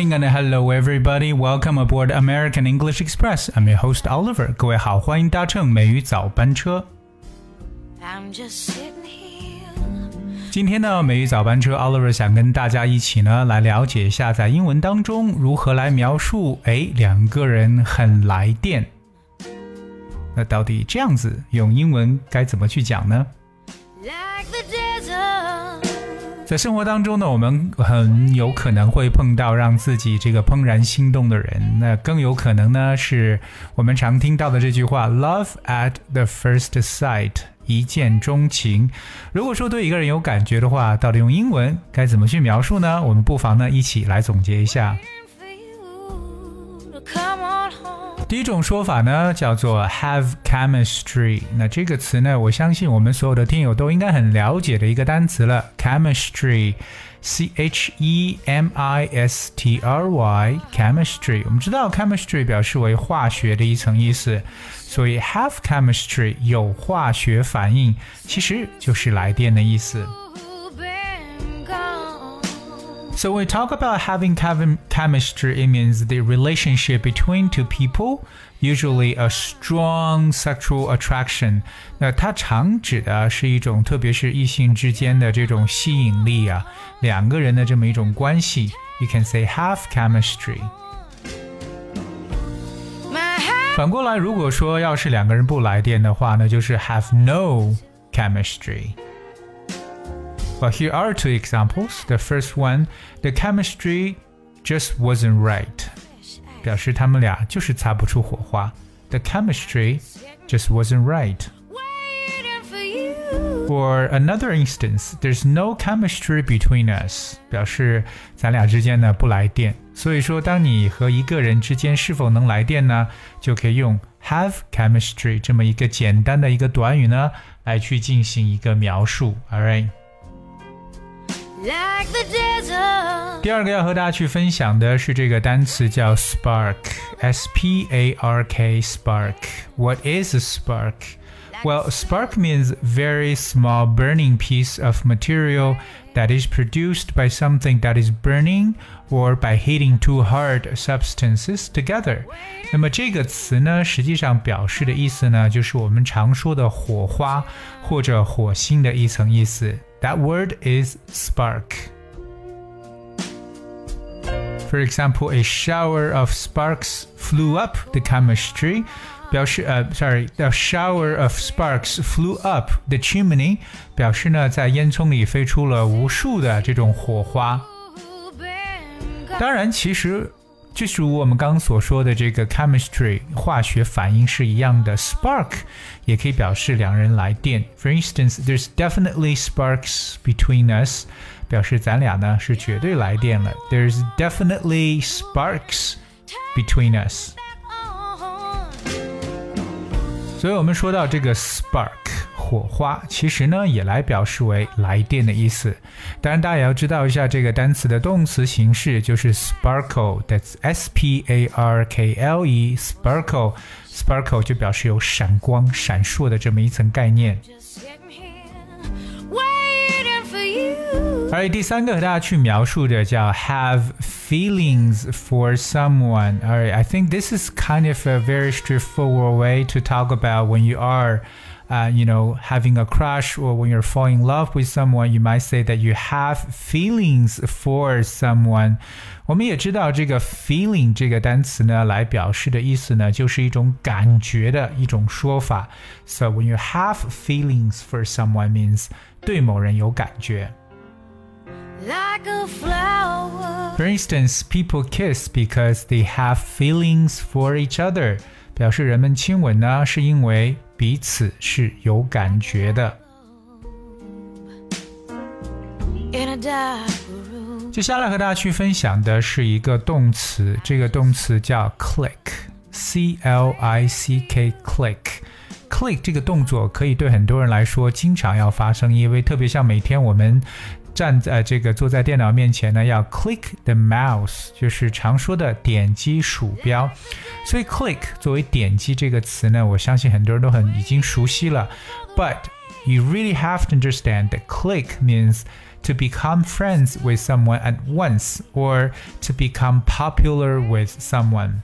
Good morning and hello everybody. Welcome aboard American English Express. I'm your host Oliver. 各位好，欢迎搭乘美语早班车。今天呢，美语早班车 Oliver 想跟大家一起呢来了解一下，在英文当中如何来描述哎两个人很来电。那到底这样子用英文该怎么去讲呢？在生活当中呢，我们很有可能会碰到让自己这个怦然心动的人，那更有可能呢是我们常听到的这句话 “love at the first sight”，一见钟情。如果说对一个人有感觉的话，到底用英文该怎么去描述呢？我们不妨呢一起来总结一下。第一种说法呢，叫做 have chemistry。那这个词呢，我相信我们所有的听友都应该很了解的一个单词了，chemistry，c h e m i s t r y，chemistry。我们知道 chemistry 表示为化学的一层意思，所以 have chemistry 有化学反应，其实就是来电的意思。So when we talk about having chemistry, it means the relationship between two people, usually a strong sexual attraction. 那它常指的是一种，特别是异性之间的这种吸引力啊，两个人的这么一种关系。You can say have chemistry. 反过来，如果说要是两个人不来电的话，那就是 have no chemistry. Well, here are two examples. The first one, the chemistry just wasn't right. 表示他们俩就是擦不出火花。The chemistry just wasn't right. Or another instance, there's no chemistry between us. 表示咱俩之间呢不来电。所以说，当你和一个人之间是否能来电呢，就可以用 have chemistry 这么一个简单的一个短语呢来去进行一个描述。All right. 第二个要和大家去分享的是这个单词叫 spark，s p a r k spark。What is a spark? Well, spark means very small burning piece of material that is produced by something that is burning or by heating two hard substances together. 那么这个词呢，实际上表示的意思呢，就是我们常说的火花或者火星的一层意思。 that word is spark. For example, a shower of sparks flew up the chemistry. 表示呃，sorry，a shower of sparks flew up the chimney，表示呢，在烟囱里飞出了无数的这种火花。当然，其实 就是如我们刚刚所说的这个 chemistry 化学反应是一样的，spark 也可以表示两人来电。For instance, there's definitely sparks between us，表示咱俩呢是绝对来电了。There's definitely sparks between us。所以我们说到这个 spark。 火花其实呢也来表示为来电的意思。当然，大家也要知道一下这个单词的动词形式就是 sparkle，that's s p a r k l e，sparkle，sparkle 就表示有闪光、闪烁的这么一层概念。而第三个和大家去描述的叫 have feelings for someone。Alright, I think this is kind of a very straightforward way to talk about when you are uh, you know, having a crush or when you're falling in love with someone, you might say that you have feelings for someone. 我们也知道这个 feeling 这个单词呢，来表示的意思呢，就是一种感觉的一种说法。So when you have feelings for someone means 对某人有感觉。Like For instance, people kiss because they have feelings for each other. 表示人们亲吻呢，是因为 彼此是有感觉的。接下来和大家去分享的是一个动词，这个动词叫 click，c l i c k，click。click 这个动作可以对很多人来说经常要发生，因为特别像每天我们。站在这个坐在电脑面前呢，要 click the mouse，就是常说的点击鼠标。所以 click 作为点击这个词呢，我相信很多人都很已经熟悉了。But You really have to understand that click means to become friends with someone at once or to become popular with someone.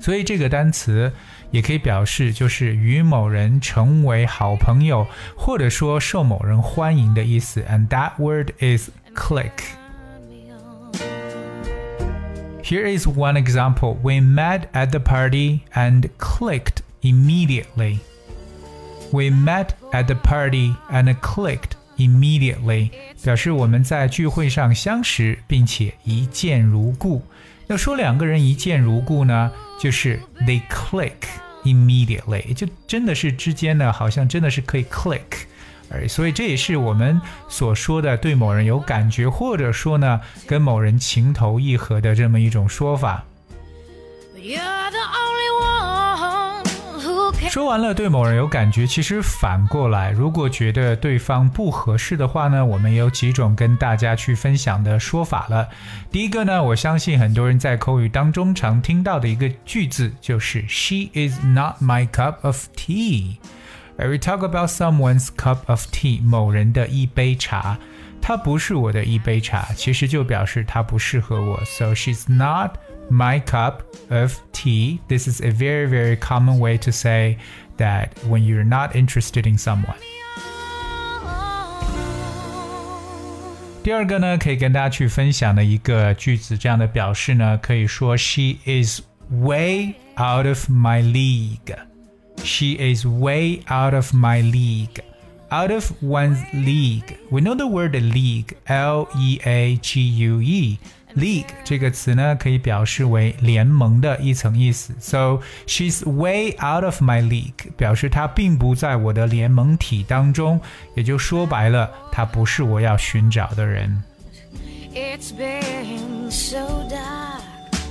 所以这个单词 也可以表示就是与某人成为好朋友，或者说受某人欢迎的意思。And that word is click. Here is one example. We met at the party and clicked immediately. We met at the party and clicked immediately，表示我们在聚会上相识，并且一见如故。要说两个人一见如故呢，就是 they click immediately，就真的是之间呢，好像真的是可以 click，而所以这也是我们所说的对某人有感觉，或者说呢跟某人情投意合的这么一种说法。说完了对某人有感觉，其实反过来，如果觉得对方不合适的话呢，我们有几种跟大家去分享的说法了。第一个呢，我相信很多人在口语当中常听到的一个句子就是 "She is not my cup of tea." We talk about someone's cup of tea，某人的一杯茶，它不是我的一杯茶，其实就表示它不适合我。So she's not. my cup of tea tea. This is a very, very common way to say that when you're not interested in someone. 第二个呢，可以跟大家去分享的一个句子，这样的表示呢，可以说 She is way out of my league. She is way out of my league. Out of one's league. We know the word league, L E A G U E. League 这个词呢，可以表示为联盟的一层意思。So she's way out of my league，表示她并不在我的联盟体当中，也就说白了，她不是我要寻找的人。It's been so dark.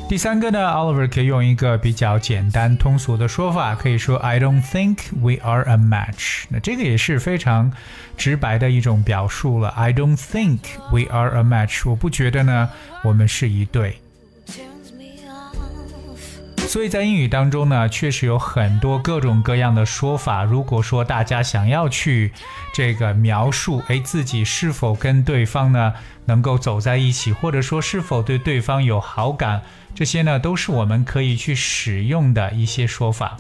第三个呢，Oliver 可以用一个比较简单通俗的说法，可以说 I don't think we are a match。那这个也是非常直白的一种表述了。I don't think we are a match。我不觉得呢，我们是一对。所以在英语当中呢，确实有很多各种各样的说法。如果说大家想要去这个描述，哎，自己是否跟对方呢能够走在一起，或者说是否对对方有好感，这些呢都是我们可以去使用的一些说法。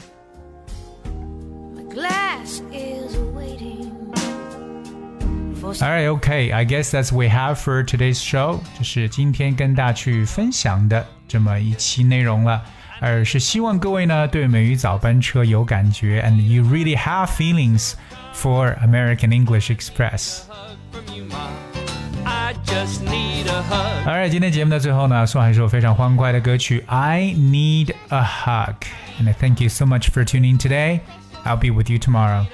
Alright, OK, I guess that's we have for today's show. 这是今天跟大家去分享的这么一期内容了。而是希望各位呢对美语早班车有感觉，and you really have feelings for American English Express。Alright，今天节目的最后呢，送上一首非常欢快的歌曲《I Need a Hug》，and I thank you so much for tuning today. I'll be with you tomorrow.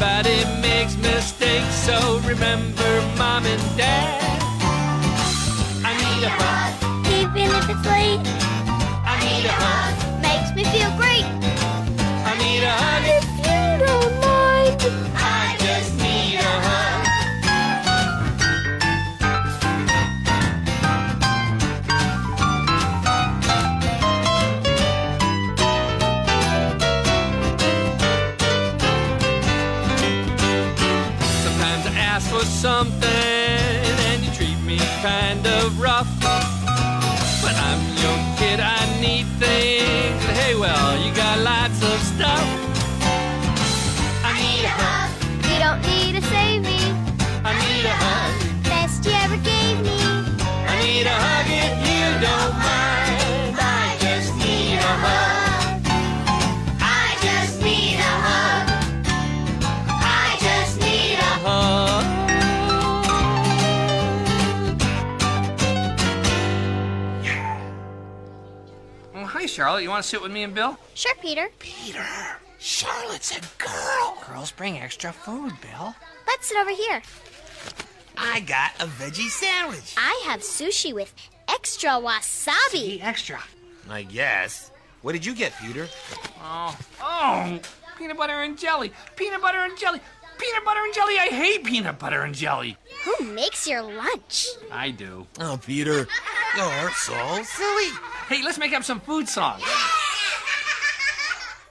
Everybody makes mistakes, so remember mom and dad. Hi, Charlotte. You want to sit with me and Bill? Sure, Peter. Peter, Charlotte's a girl. Girls bring extra food, Bill. Let's sit over here. I got a veggie sandwich. I have sushi with extra wasabi. Eat extra. I guess. What did you get, Peter? Oh, oh, Peanut butter and jelly. Peanut butter and jelly. Peanut butter and jelly. I hate peanut butter and jelly. Who makes your lunch? I do. Oh, Peter, you're so silly. Hey, let's make up some food songs.